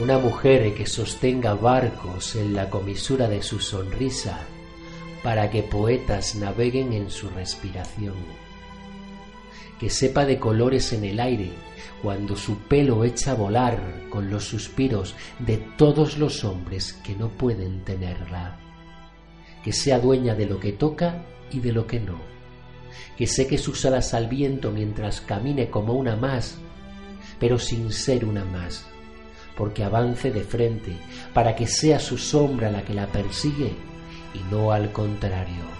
una mujer que sostenga barcos en la comisura de su sonrisa para que poetas naveguen en su respiración, que sepa de colores en el aire cuando su pelo echa a volar con los suspiros de todos los hombres que no pueden tenerla, que sea dueña de lo que toca y de lo que no, que seque sus alas al viento mientras camine como una más, pero sin ser una más porque avance de frente, para que sea su sombra la que la persigue y no al contrario.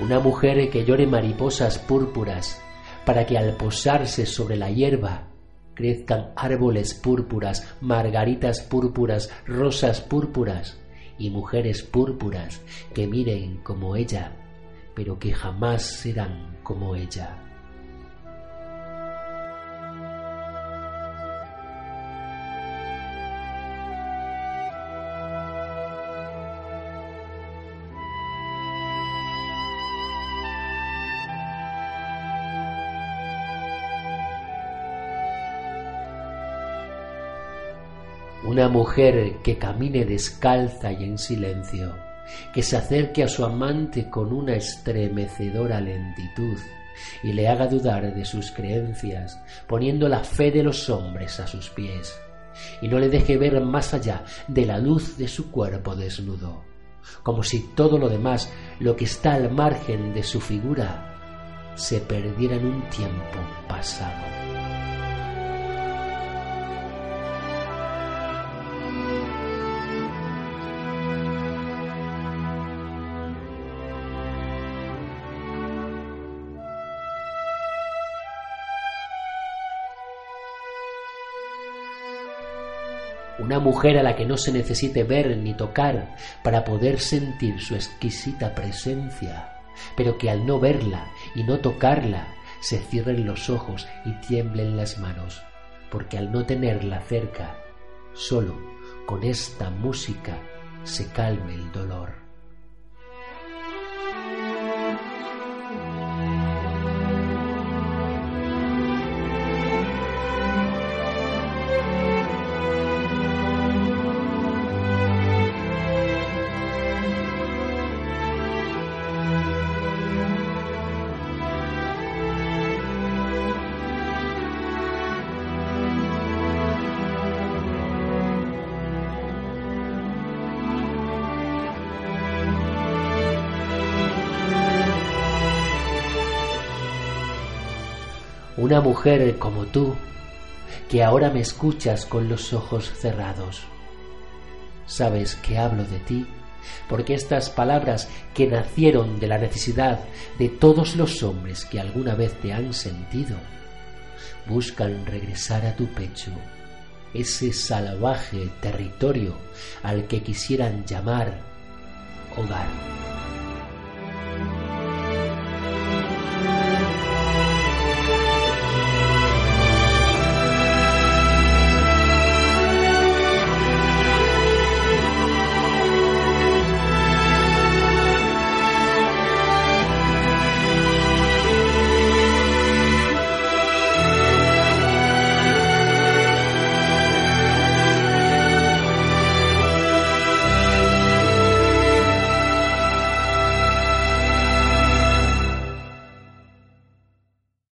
Una mujer que llore mariposas púrpuras, para que al posarse sobre la hierba crezcan árboles púrpuras, margaritas púrpuras, rosas púrpuras y mujeres púrpuras que miren como ella, pero que jamás serán como ella. Una mujer que camine descalza y en silencio, que se acerque a su amante con una estremecedora lentitud y le haga dudar de sus creencias, poniendo la fe de los hombres a sus pies, y no le deje ver más allá de la luz de su cuerpo desnudo, como si todo lo demás, lo que está al margen de su figura, se perdiera en un tiempo pasado. Una mujer a la que no se necesite ver ni tocar para poder sentir su exquisita presencia, pero que al no verla y no tocarla se cierren los ojos y tiemblen las manos, porque al no tenerla cerca, solo con esta música se calme el dolor. Una mujer como tú, que ahora me escuchas con los ojos cerrados. Sabes que hablo de ti, porque estas palabras que nacieron de la necesidad de todos los hombres que alguna vez te han sentido, buscan regresar a tu pecho, ese salvaje territorio al que quisieran llamar hogar.